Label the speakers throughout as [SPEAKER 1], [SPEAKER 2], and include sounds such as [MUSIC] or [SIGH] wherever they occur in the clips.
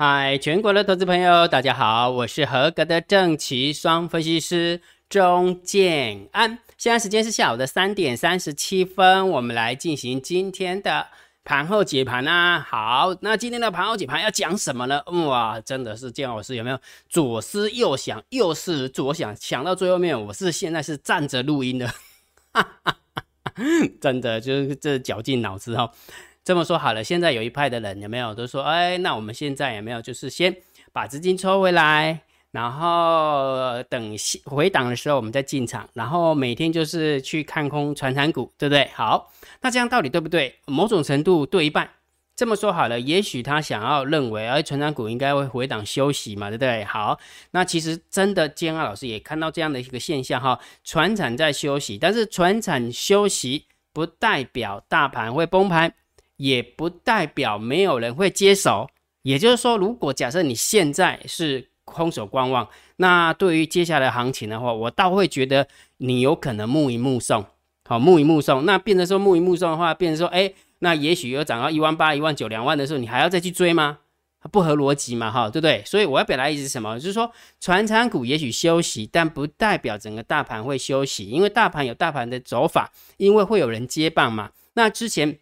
[SPEAKER 1] 嗨，全国的投资朋友，大家好，我是合格的正奇双分析师钟建安。现在时间是下午的三点三十七分，我们来进行今天的盘后解盘啊。好，那今天的盘后解盘要讲什么呢？哇，真的是建老师有没有左思右想，右思左想，想到最后面，我是现在是站着录音的，真的就是这绞尽脑汁哈。这么说好了，现在有一派的人有没有都说，哎，那我们现在有没有就是先把资金抽回来，然后等回档的时候我们再进场，然后每天就是去看空传产股，对不对？好，那这样到底对不对？某种程度对一半。这么说好了，也许他想要认为，哎，传产股应该会回档休息嘛，对不对？好，那其实真的，建安老师也看到这样的一个现象哈，船产在休息，但是船产休息不代表大盘会崩盘。也不代表没有人会接手，也就是说，如果假设你现在是空手观望，那对于接下来行情的话，我倒会觉得你有可能目一目送，好，目一目送。那变成说目一目送的话，变成说，哎，那也许有涨到一万八、一万九、两万的时候，你还要再去追吗？不合逻辑嘛，哈，对不对？所以我要表达意思是什么？就是说，船产股也许休息，但不代表整个大盘会休息，因为大盘有大盘的走法，因为会有人接棒嘛。那之前。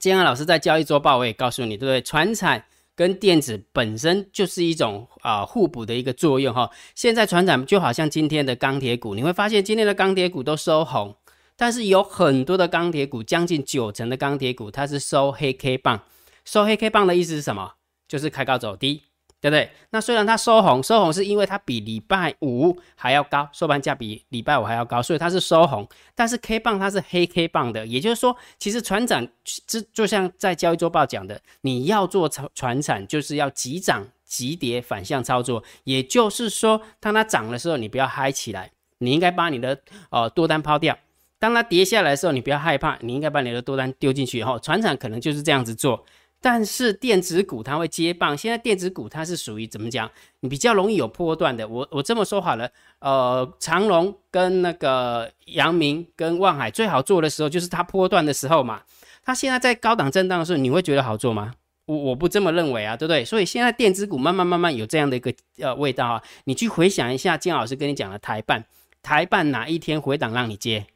[SPEAKER 1] 今天老师在交易周报我也告诉你，对不对？船产跟电子本身就是一种啊互补的一个作用哈。现在船产就好像今天的钢铁股，你会发现今天的钢铁股都收红，但是有很多的钢铁股，将近九成的钢铁股它是收黑 K 棒。收黑 K 棒的意思是什么？就是开高走低。对不对？那虽然它收红，收红是因为它比礼拜五还要高，收盘价比礼拜五还要高，所以它是收红。但是 K 棒它是黑 K 棒的，也就是说，其实船长这就像在交易周报讲的，你要做船船产，就是要急涨急跌反向操作。也就是说，当它涨的时候，你不要嗨起来，你应该把你的呃多单抛掉；当它跌下来的时候，你不要害怕，你应该把你的多单丢进去。后船产可能就是这样子做。但是电子股它会接棒，现在电子股它是属于怎么讲？你比较容易有波段的。我我这么说好了，呃，长隆跟那个阳明跟望海最好做的时候，就是它波段的时候嘛。它现在在高档震荡的时候，你会觉得好做吗？我我不这么认为啊，对不对？所以现在电子股慢慢慢慢有这样的一个呃味道啊。你去回想一下，金老师跟你讲的台办，台办哪一天回档让你接？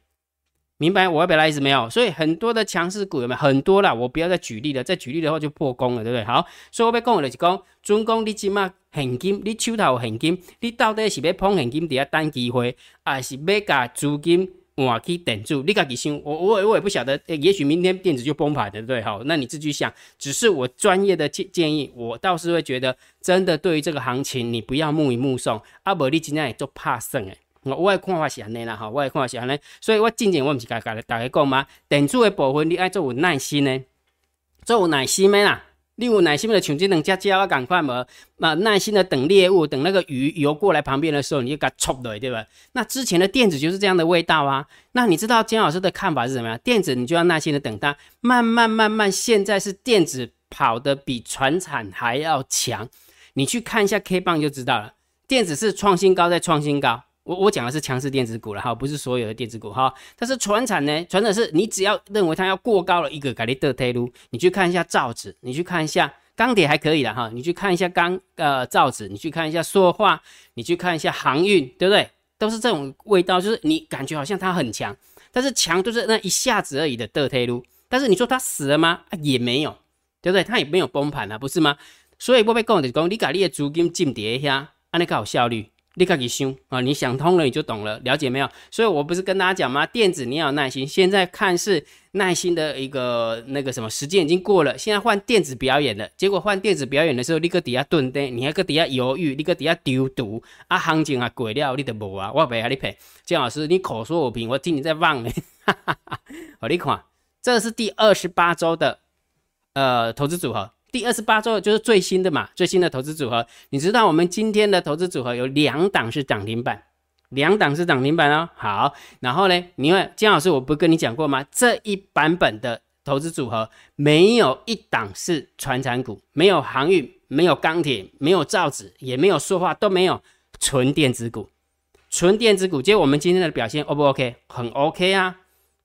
[SPEAKER 1] 明白我要表达意思没有？所以很多的强势股有没有很多了？我不要再举例了，再举例的话就破功了，对不对？好，所以我要讲的就是讲，准讲你起码现金，你手头现金，你到底是要碰现金底下等机会，还是要把资金换去等住？你家己想，我我我也不晓得，也许明天电子就崩盘，对不对？好，那你自己想，只是我专业的建建议，我倒是会觉得，真的对于这个行情，你不要目迎目送，啊不，你今天也做怕胜诶。我我的看法是安尼啦，哈，我的看法是安尼，所以我之前我毋是甲甲大家讲嘛，电子的部分你爱做有耐心呢，做有耐心的啦，你有耐心的像这两只鸟啊，赶快嘛，那耐心的等猎物，等那个鱼游过来旁边的时候，你就给它戳对，对吧？那之前的电子就是这样的味道啊。那你知道金老师的看法是什么样？电子你就要耐心的等它，慢慢慢慢，现在是电子跑的比船产还要强，你去看一下 K 棒就知道了，电子是创新高再创新高。我我讲的是强势电子股了哈，不是所有的电子股哈。但是船产呢，船产是你只要认为它要过高了一个，改你得退路。你去看一下造纸，你去看一下钢铁还可以的哈。你去看一下钢呃造纸，你去看一下塑化，你去看一下航运，对不对？都是这种味道，就是你感觉好像它很强，但是强就是那一下子而已的得退路。但是你说它死了吗？也没有，对不对？它也没有崩盘啊，不是吗？所以我被讲就是讲，你把你的资金进跌一下，安尼较有效率。立刻给修啊！你想通了，你就懂了，了解没有？所以我不是跟大家讲吗？电子你要耐心，现在看是耐心的一个那个什么时间已经过了，现在换电子表演了。结果换电子表演的时候，立刻底下蹲的，你还搁底下犹豫，立刻底下丢毒啊！行情啊鬼了，你都无啊！我陪你赔姜老师，你口说无凭，我听你在忘呢。[LAUGHS] 好，你看，这是第二十八周的呃投资组合。第二十八周就是最新的嘛，最新的投资组合。你知道我们今天的投资组合有两档是涨停板，两档是涨停板哦。好，然后呢，你看姜老师，我不跟你讲过吗？这一版本的投资组合没有一档是传产股，没有航运，没有钢铁，没有造纸，也没有塑化，都没有，纯电子股，纯电子股。结果我们今天的表现 O 不 OK？很 OK 啊。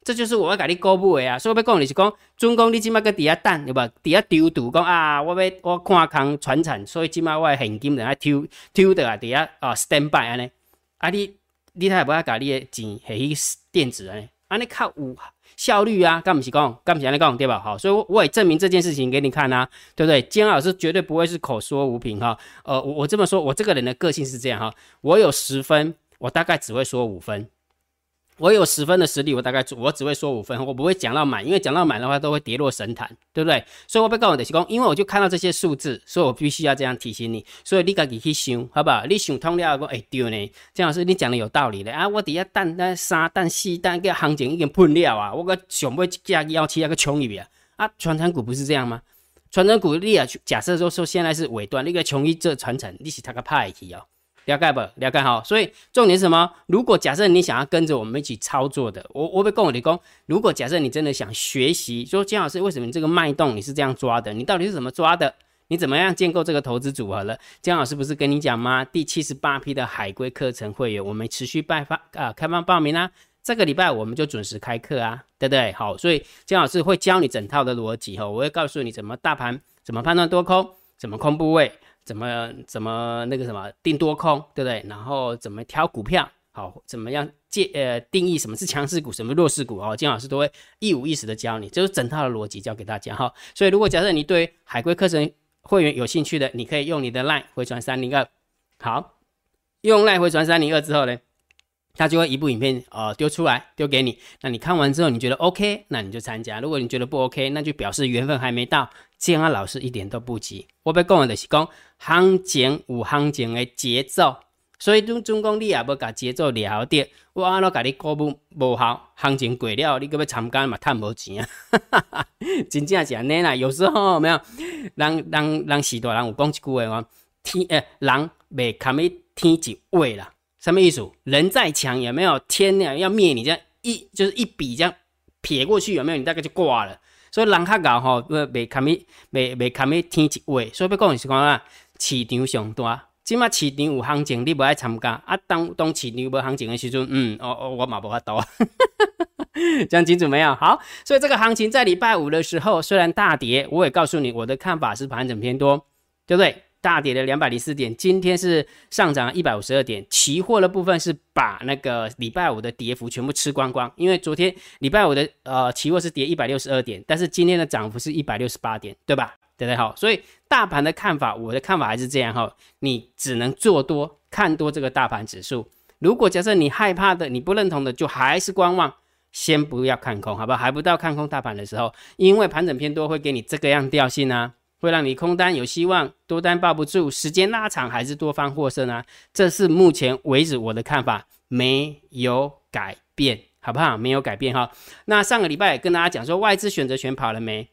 [SPEAKER 1] 这就是我要给你公布的啊。所以我要讲你是讲，准讲你即马个底下等，对吧？底下丢赌讲啊，我要我看空传产，所以即马我的现金在那丢丢的啊，底下啊 stand by 安尼，啊你你太不要把你的钱下去电子安尼，安尼较有效率啊，干不是讲，干不是安尼讲对吧？好，所以我也证明这件事情给你看啊，对不对？姜老师绝对不会是口说无凭哈。呃，我我这么说，我这个人的个性是这样哈，我有十分，我大概只会说五分。我有十分的实力，我大概我只会说五分，我不会讲到满，因为讲到满的话都会跌落神坛，对不对？所以我被告诉的是讲，因为我就看到这些数字，所以我必须要这样提醒你。所以你自己去想，好不好？你想通了，我哎对呢，姜老师你讲的有道理的啊！我底下蛋那三蛋四蛋个行情已经喷了啊！我个想要加幺七那个穷一啊！啊，传承股不是这样吗？传承股你啊，假设说说现在是尾端，那个穷一这传承，你是他个派去哦。了解不？了解好。所以重点是什么？如果假设你想要跟着我们一起操作的，我我会跟我的工。如果假设你真的想学习，说姜老师为什么你这个脉动你是这样抓的？你到底是怎么抓的？你怎么样建构这个投资组合了？姜老师不是跟你讲吗？第七十八批的海归课程会员，我们持续拜发啊，开放报名啦。这个礼拜我们就准时开课啊，对不对？好，所以姜老师会教你整套的逻辑哈，我会告诉你怎么大盘怎么判断多空，怎么空部位。怎么怎么那个什么定多空，对不对？然后怎么挑股票，好，怎么样界呃定义什么是强势股，什么弱势股哦，金老师都会一五一十的教你，就是整套的逻辑教给大家哈。所以如果假设你对海龟课程会员有兴趣的，你可以用你的 line 回传三零二，好，用 line 回传三零二之后呢？他就会一部影片呃丢出来丢给你，那你看完之后你觉得 OK，那你就参加；如果你觉得不 OK，那就表示缘分还没到。建安老师一点都不急，我要讲的就是讲行情有行情的节奏，所以中中公你也要把节奏了得。我安怎甲你股不无效，行情过了，你搁要参加嘛？赚无钱啊！[LAUGHS] 真正是安尼啦，有时候没有人人人时代人有讲一句话，天诶人未堪咪天一位啦。什么意思？人再强有没有天呢？要灭你这样一就是一笔这样撇过去有没有？你大概就挂了。所以人较老吼，未堪伊未未堪伊天一位。所以要讲是讲啊，市场上大，即马市场有行情，你无爱参加啊？当当市场无行情的时阵，嗯，哦哦，我嘛无法度啊。[LAUGHS] 讲清楚没有？好，所以这个行情在礼拜五的时候虽然大跌，我也告诉你我的看法是盘整偏多，对不对？大跌了两百零四点，今天是上涨一百五十二点。期货的部分是把那个礼拜五的跌幅全部吃光光，因为昨天礼拜五的呃期货是跌一百六十二点，但是今天的涨幅是一百六十八点，对吧？对不对？好，所以大盘的看法，我的看法还是这样哈，你只能做多看多这个大盘指数。如果假设你害怕的，你不认同的，就还是观望，先不要看空，好不好？还不到看空大盘的时候，因为盘整偏多会给你这个样调性啊。会让你空单有希望，多单抱不住，时间拉长还是多方获胜啊？这是目前为止我的看法，没有改变，好不好？没有改变哈。那上个礼拜也跟大家讲说，外资选择权跑了没？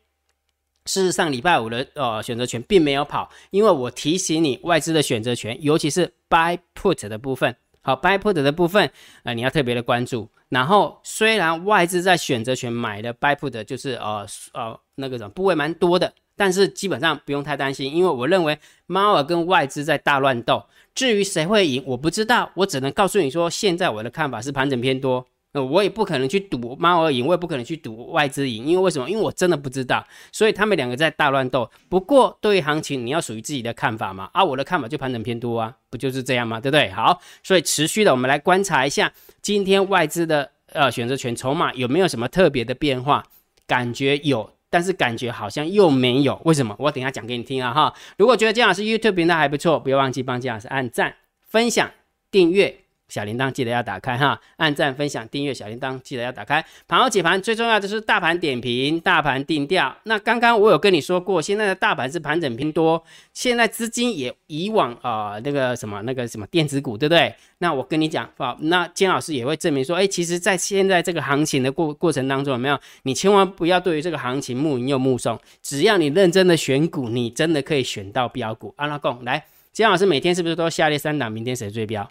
[SPEAKER 1] 事实上，礼拜五的呃选择权并没有跑，因为我提醒你，外资的选择权，尤其是 buy put 的部分，好，buy put 的部分呃，你要特别的关注。然后，虽然外资在选择权买的 buy put 就是呃呃那个什么部位蛮多的。但是基本上不用太担心，因为我认为猫儿跟外资在大乱斗。至于谁会赢，我不知道，我只能告诉你说，现在我的看法是盘整偏多。呃，我也不可能去赌猫儿赢，我也不可能去赌外资赢，因为为什么？因为我真的不知道。所以他们两个在大乱斗。不过对于行情，你要属于自己的看法嘛？啊，我的看法就盘整偏多啊，不就是这样吗？对不对？好，所以持续的我们来观察一下今天外资的呃选择权筹码有没有什么特别的变化？感觉有。但是感觉好像又没有，为什么？我等下讲给你听啊哈！如果觉得姜老师 YouTube 频道还不错，不要忘记帮姜老师按赞、分享、订阅。小铃铛记得要打开哈，按赞、分享、订阅小铃铛记得要打开。盘后解盘最重要的是大盘点评、大盘定调。那刚刚我有跟你说过，现在的大盘是盘整偏多，现在资金也以往啊那个什么那个什么电子股，对不对？那我跟你讲好，那金老师也会证明说，哎，其实在现在这个行情的过过程当中，有没有？你千万不要对于这个行情目迎又目送，只要你认真的选股，你真的可以选到标股。阿拉贡来，金老师每天是不是都下列三档？明天谁最标？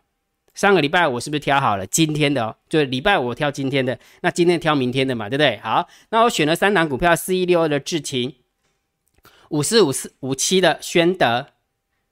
[SPEAKER 1] 上个礼拜我是不是挑好了今天的哦？就礼拜五挑今天的，那今天挑明天的嘛，对不对？好，那我选了三档股票：四一六二的智勤，五四五四五七的宣德，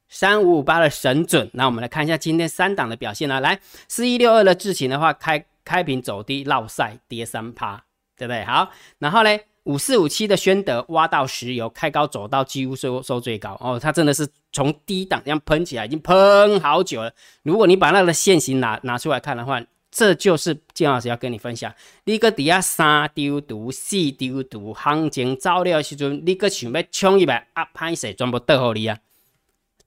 [SPEAKER 1] 三五五八的神准。那我们来看一下今天三档的表现啊。来，四一六二的智勤的话，开开平走低，绕赛跌三趴，对不对？好，然后呢，五四五七的宣德挖到石油，开高走到几乎收收最高哦，它真的是从低档这样喷起来，已经喷好久了。如果你把那个线型拿拿出来看的话，这就是金老师要跟你分享。你个底下三丢毒、四丢毒，行情走了的时阵，你个想要冲一百啊，拍死全部倒好你啊！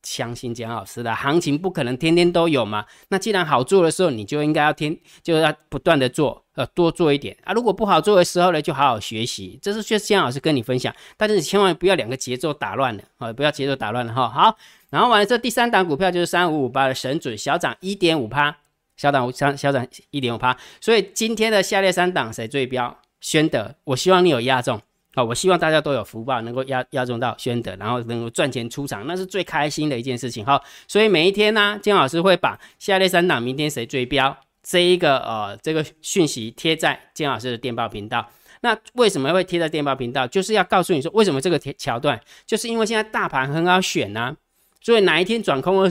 [SPEAKER 1] 相信姜老师的行情不可能天天都有嘛。那既然好做的时候，你就应该要天就要不断的做，呃，多做一点啊。如果不好做的时候呢，就好好学习。这是薛姜老师跟你分享，但是你千万不要两个节奏打乱了啊，不要节奏打乱了哈。好，然后完了这第三档股票就是三五五八的神准小涨一点五趴。小涨小小涨一点五趴，所以今天的下列三档谁最标？宣德，我希望你有压中好，我希望大家都有福报，能够压压中到宣德，然后能够赚钱出场，那是最开心的一件事情哈。所以每一天呢，金老师会把下列三档明天谁最标这一个呃这个讯息贴在金老师的电报频道。那为什么会贴在电报频道？就是要告诉你说，为什么这个桥段，就是因为现在大盘很好选呐，所以哪一天转空了。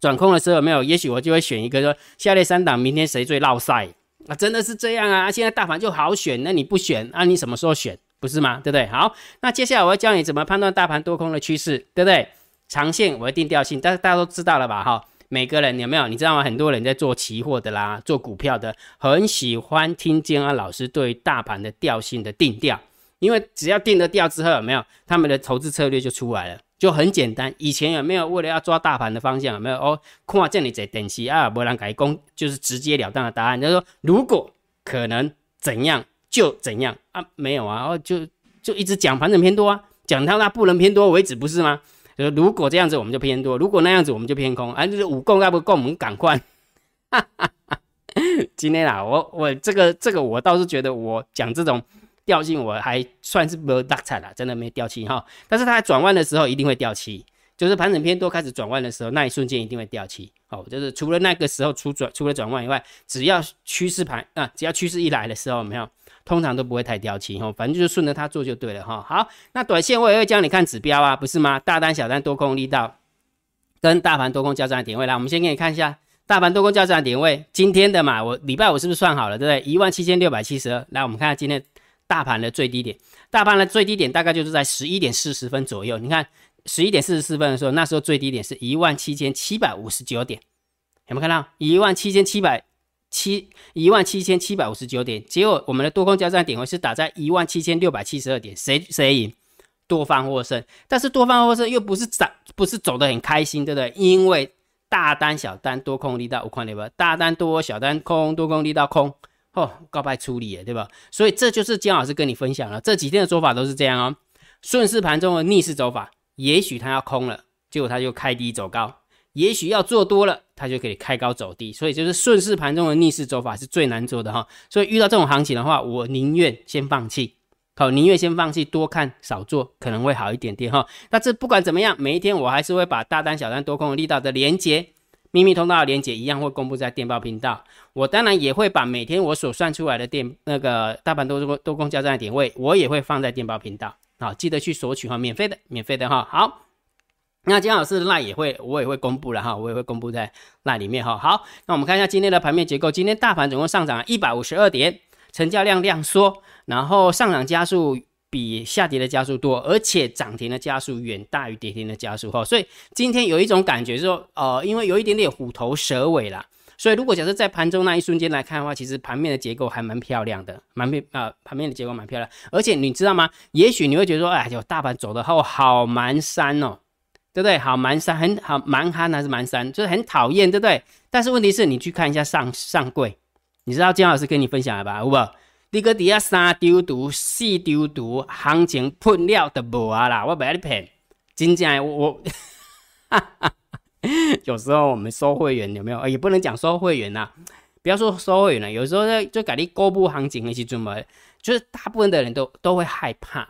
[SPEAKER 1] 转空的时候没有，也许我就会选一个说下列三档明天谁最落赛啊？真的是这样啊！现在大盘就好选，那你不选，那你什么时候选？不是吗？对不对？好，那接下来我要教你怎么判断大盘多空的趋势，对不对？长线我会定调性，但是大家都知道了吧？哈，每个人有没有？你知道吗？很多人在做期货的啦，做股票的，很喜欢听建安老师对大盘的调性的定调，因为只要定了调之后，有没有？他们的投资策略就出来了。就很简单，以前有没有为了要抓大盘的方向有没有哦？看这里在等息啊，不然改攻就是直截了当的答案，就是说如果可能怎样就怎样啊？没有啊，哦就就一直讲盘整偏多啊，讲到那不能偏多为止，不是吗？就是如果这样子我们就偏多，如果那样子我们就偏空，啊就是五供要不够我们赶快。[LAUGHS] 今天啊，我我这个这个我倒是觉得我讲这种。掉期我还算是没有大彩了，真的没掉期哈。但是它转弯的时候一定会掉期，就是盘整偏多开始转弯的时候，那一瞬间一定会掉期。哦，就是除了那个时候出转除了转弯以外，只要趋势盘啊，只要趋势一来的时候，没有，通常都不会太掉期哈。反正就是顺着它做就对了哈。好，那短线我也会教你看指标啊，不是吗？大单、小单、多空力道跟大盘多空交战的点位来，我们先给你看一下大盘多空交战的点位。今天的嘛，我礼拜五是不是算好了，对不对？一万七千六百七十二。来，我们看下今天。大盘的最低点，大盘的最低点大概就是在十一点四十分左右。你看十一点四十四分的时候，那时候最低点是一万七千七百五十九点，有没有看到一万七千七百七一万七千七百五十九点？结果我们的多空交战点位是打在一万七千六百七十二点，谁谁赢？多方获胜。但是多方获胜又不是涨，不是走得很开心，对不对？因为大单小单多空力道我看对吧？大单多小单空，多空力道空。哦，告白处理，对吧？所以这就是姜老师跟你分享了这几天的做法都是这样哦。顺势盘中的逆势走法，也许它要空了，结果它就开低走高；也许要做多了，它就可以开高走低。所以就是顺势盘中的逆势走法是最难做的哈。所以遇到这种行情的话，我宁愿先放弃，好，宁愿先放弃，多看少做，可能会好一点点哈。但是不管怎么样，每一天我还是会把大单、小单、多空的力道的连接。秘密通道的连接一样会公布在电报频道，我当然也会把每天我所算出来的电那个大盘多空多空交战的点位，我也会放在电报频道，好，记得去索取哈，免费的，免费的哈。好，那姜老师的那也会，我也会公布了哈，我也会公布在那里面哈。好，那我们看一下今天的盘面结构，今天大盘总共上涨一百五十二点，成交量量缩，然后上涨加速。比下跌的加速多，而且涨停的加速远大于跌停的加速哈，所以今天有一种感觉说，呃，因为有一点点虎头蛇尾啦，所以如果假设在盘中那一瞬间来看的话，其实盘面的结构还蛮漂亮的，蛮面啊，盘面的结构蛮漂亮，而且你知道吗？也许你会觉得说，哎呦，大盘走的后好蛮山哦，对不对？好蛮山，很好蛮憨还是蛮山，就是很讨厌，对不对？但是问题是你去看一下上上柜，你知道姜老师跟你分享了吧？好不？你个底下三丢毒四丢毒，行情喷了都无啊啦！我不要你骗，真正我，[LAUGHS] 有时候我们收会员有没有？也不能讲收会员呐，不要说收会员了，有时候在就改你公布行情那些怎么，就是大部分的人都都会害怕，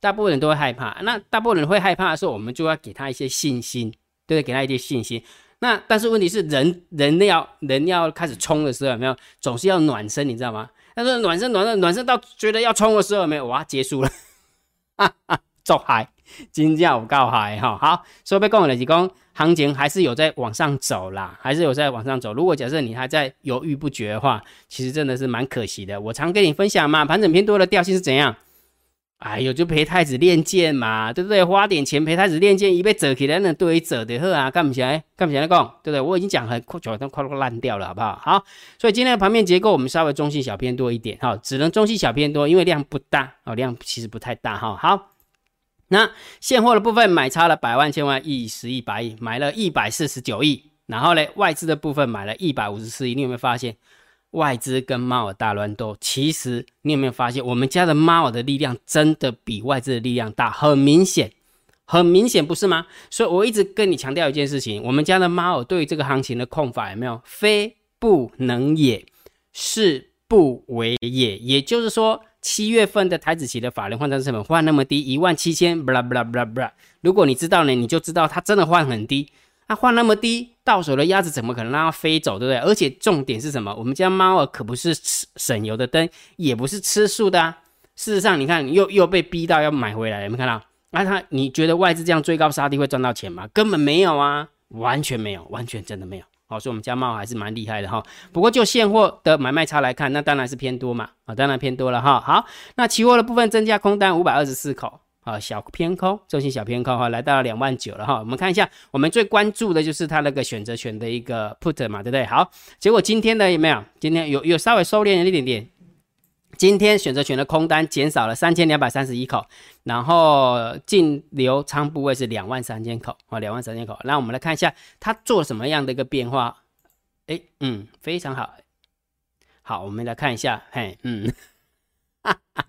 [SPEAKER 1] 大部分人都会害怕。那大部分人会害怕的时候，我们就要给他一些信心，对？给他一些信心。那但是问题是，人人要人要开始冲的时候，有没有？总是要暖身，你知道吗？但是暖身暖身暖身到觉得要冲的时候没有，哇，结束了，哈 [LAUGHS] 哈，走嗨，今天有够嗨哈。好，所以要讲的就是讲，行情还是有在往上走啦，还是有在往上走。如果假设你还在犹豫不决的话，其实真的是蛮可惜的。我常跟你分享嘛，盘整偏多的调性是怎样？哎呦，就陪太子练剑嘛，对不对？花点钱陪太子练剑，一被折起来那对折的呵啊，干不起来，干不起来讲，对不对？我已经讲很快，就都快快烂掉了，好不好？好，所以今天的盘面结构我们稍微中性小偏多一点，哈，只能中性小偏多，因为量不大哦，量其实不太大哈。好，那现货的部分买差了百万、千万、亿、十亿、百亿，买了一百四十九亿，然后呢，外资的部分买了一百五十四亿，你有没有发现？外资跟猫耳大乱斗，其实你有没有发现，我们家的猫耳的力量真的比外资的力量大，很明显，很明显，不是吗？所以我一直跟你强调一件事情，我们家的猫耳对于这个行情的控法有没有？非不能也，是不为也。也就是说，七月份的台子期的法人换账成本换那么低，一万七千，不拉不拉不拉不拉。如果你知道呢，你就知道它真的换很低。它换那么低，到手的鸭子怎么可能让它飞走，对不对？而且重点是什么？我们家猫儿可不是吃省油的灯，也不是吃素的啊。事实上，你看又又被逼到要买回来，有没有看到？那它你觉得外资这样追高杀低会赚到钱吗？根本没有啊，完全没有，完全真的没有。好，所以我们家猫还是蛮厉害的哈。不过就现货的买卖差来看，那当然是偏多嘛，啊，当然偏多了哈。好，那期货的部分增加空单五百二十四口。啊，小偏空，中心小偏空哈，来到了两万九了哈。我们看一下，我们最关注的就是它那个选择权的一个 put 嘛，对不对？好，结果今天的有没有？今天有有稍微收敛了一点点。今天选择权的空单减少了三千两百三十一口，然后净流仓部位是两万三千口啊，两万三千口。那我们来看一下它做什么样的一个变化？哎，嗯，非常好。好，我们来看一下，嘿，嗯，哈哈。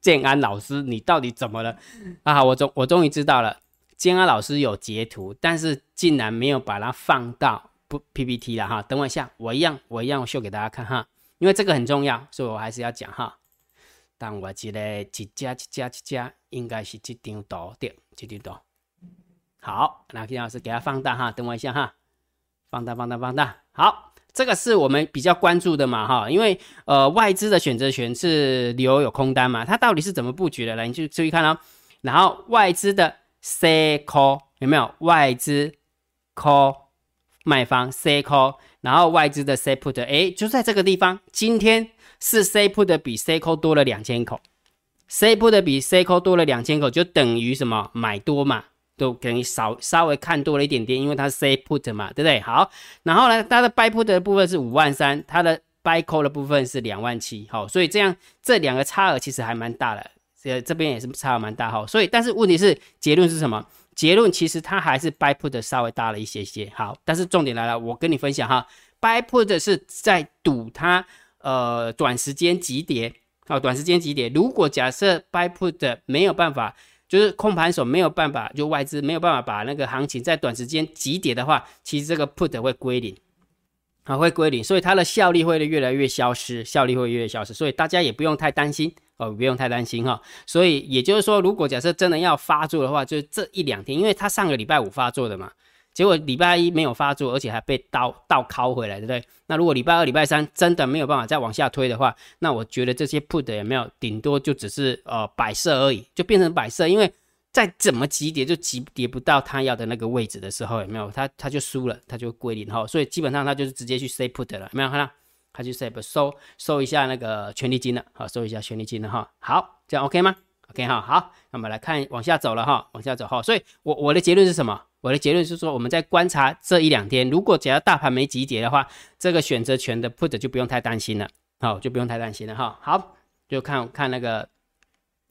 [SPEAKER 1] 建安老师，你到底怎么了啊？我终我终于知道了，建安老师有截图，但是竟然没有把它放到不 PPT 了哈。等我一下，我一样我一样秀给大家看哈，因为这个很重要，所以我还是要讲哈。但我记得一家一家一家，应该是这张图对，这张图。好，那金老师给它放大哈，等我一下哈，放大放大放大，好。这个是我们比较关注的嘛，哈，因为呃外资的选择权是留有空单嘛，它到底是怎么布局的？来，你就注意看哦。然后外资的 C call 有没有外资 call 卖方 C call，然后外资的 C put，哎，就在这个地方，今天是 C put 比 C call 多了两千口，C put 比 C call 多了两千口，就等于什么买多嘛。都等于少稍微看多了一点点，因为它是 C put 嘛，对不对？好，然后呢，它的 buy put 的部分是五万三，它的 buy call 的部分是两万七，好，所以这样这两个差额其实还蛮大的，这，这边也是差额蛮大，哈，所以但是问题是结论是什么？结论其实它还是 buy put 稍微大了一些些，好，但是重点来了，我跟你分享哈，buy put 是在赌它呃短时间急跌，好，短时间急跌，如果假设 buy put 没有办法。就是控盘手没有办法，就外资没有办法把那个行情在短时间急跌的话，其实这个 put 会归零，啊会归零，所以它的效力会越来越消失，效力会越来越消失，所以大家也不用太担心哦，不用太担心哈。所以也就是说，如果假设真的要发作的话，就是这一两天，因为他上个礼拜五发作的嘛。结果礼拜一没有发作，而且还被刀倒拷回来，对不对？那如果礼拜二、礼拜三真的没有办法再往下推的话，那我觉得这些 put 也没有，顶多就只是呃摆设而已，就变成摆设。因为再怎么急跌，就急跌不到他要的那个位置的时候，有没有？他他就输了，他就归零哈。所以基本上他就是直接去 say put 了，有没有看到？他就 say 收收一下那个权利金了，好，收一下权利金了哈。好，这样 OK 吗？OK 哈，好，那么来看往下走了哈，往下走哈。所以我我的结论是什么？我的结论是说，我们在观察这一两天，如果只要大盘没集结的话，这个选择权的 put 就不用太担心了，好，就不用太担心了哈。好，就看看那个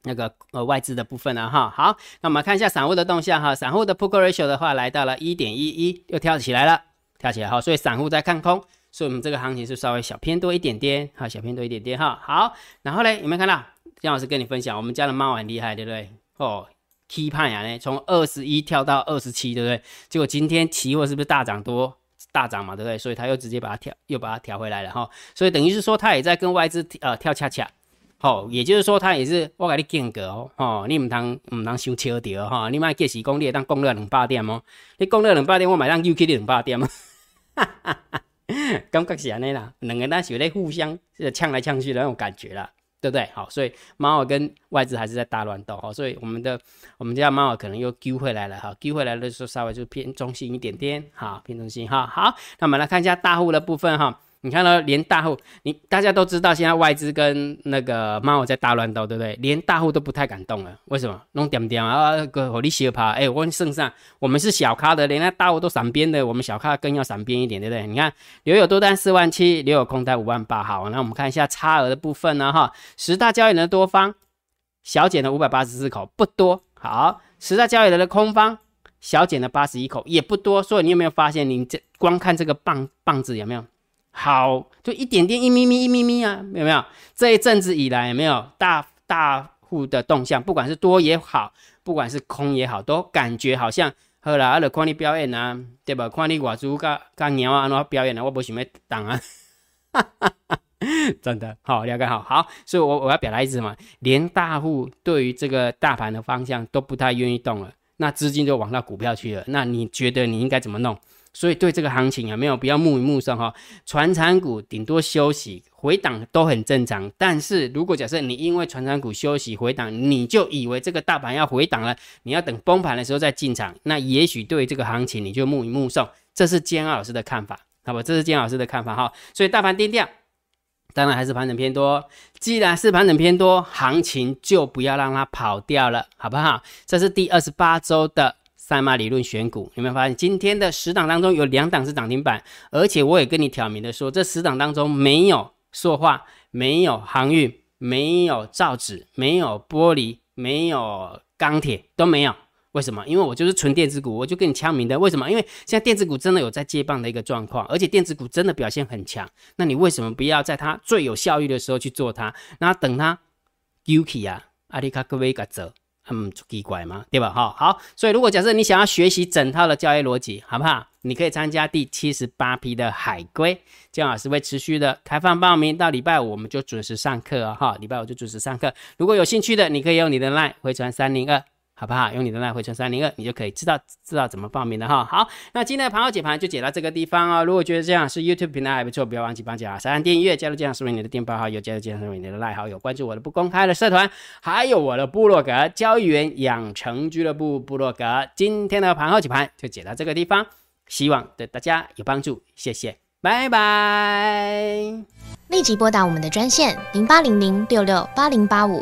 [SPEAKER 1] 那个呃外资的部分了哈。好，那我们看一下散户的动向哈。散户的 put ratio 的话，来到了一点一一，又跳起来了，跳起来哈。所以散户在看空，所以我们这个行情是稍微小偏多一点点，哈，小偏多一点点哈。好，然后呢，有没有看到姜老师跟你分享，我们家的猫很厉害，对不对？哦。期盼呀呢，从二十一跳到二十七，对不对？结果今天期货是不是大涨多大涨嘛，对不对？所以他又直接把它调，又把它调回来了哈。所以等于是说，他也在跟外资呃跳恰恰，好，也就是说他也是我给你间隔哦，哦，你唔当唔当收超掉哈，你买计时工你当供了两百点哦，你供了两百点，我买当 UK 两百点嘛，哈哈哈，[LAUGHS] 感觉是安尼啦，两个人是咧互相呛来呛去的那种感觉啦。对不对？好，所以猫耳跟外资还是在大乱斗，好，所以我们的我们家猫耳可能又丢回来了，哈，丢回来的时候稍微就偏中心一点点，好，偏中心，哈，好，那我们来看一下大户的部分，哈。你看到连大户，你大家都知道，现在外资跟那个猫在大乱斗，对不对？连大户都不太敢动了，为什么？弄点点啊，哥，我你小怕，哎，我圣上，我们是小咖的，连那大户都闪边的，我们小咖更要闪边一点，对不对？你看留有多单四万七，留有空单五万八，好，那我们看一下差额的部分呢，哈，十大交易人的多方小减了五百八十四口，不多，好，十大交易人的空方小减了八十一口，也不多，所以你有没有发现，你这光看这个棒棒子有没有？好，就一点点，一咪咪，一咪咪啊，有没有？这一阵子以来，有没有大大户的动向？不管是多也好，不管是空也好，都感觉好像好啦，阿了看你表演啊，对吧？看你外猪甲甲鸟啊，那表演啊，我不想要当啊，真的好了解好，好，所以我我要表达意思嘛，连大户对于这个大盘的方向都不太愿意动了，那资金就往那股票去了，那你觉得你应该怎么弄？所以对这个行情有没有必要目目送哈？船产股顶多休息回档都很正常，但是如果假设你因为船产股休息回档，你就以为这个大盘要回档了，你要等崩盘的时候再进场，那也许对这个行情你就目目送。这是坚老师的看法，好吧？这是坚老师的看法哈。所以大盘跌掉，当然还是盘整偏多。既然是盘整偏多，行情就不要让它跑掉了，好不好？这是第二十八周的。赛马理论选股，有没有发现今天的十档当中有两档是涨停板？而且我也跟你挑明的说，这十档当中没有塑化，没有航运，没有造纸，没有玻璃，没有钢铁，都没有。为什么？因为我就是纯电子股，我就跟你枪明的。为什么？因为现在电子股真的有在接棒的一个状况，而且电子股真的表现很强。那你为什么不要在它最有效益的时候去做它？那等它 UK 啊，阿里卡格威格走。嗯，奇怪嘛？对吧？哈，好，所以如果假设你想要学习整套的交易逻辑，好不好？你可以参加第七十八批的海龟，姜老师会持续的开放报名，到礼拜五我们就准时上课哦，哈，礼拜五就准时上课。如果有兴趣的，你可以用你的 line 回传三零二。好不好？用你的赖回传三零二，你就可以知道知道怎么报名的哈。好，那今天的盘后解盘就解到这个地方哦。如果觉得这样是 YouTube 平台还不错，不要忘记帮加三订阅，加入这样视为你的电报好友，加入这样视为你的赖好友，关注我的不公开的社团，还有我的部落格交易员养成俱乐部部落格。今天的盘后解盘就解到这个地方，希望对大家有帮助，谢谢，拜拜。
[SPEAKER 2] 立即拨打我们的专线零八零零六六八零八五。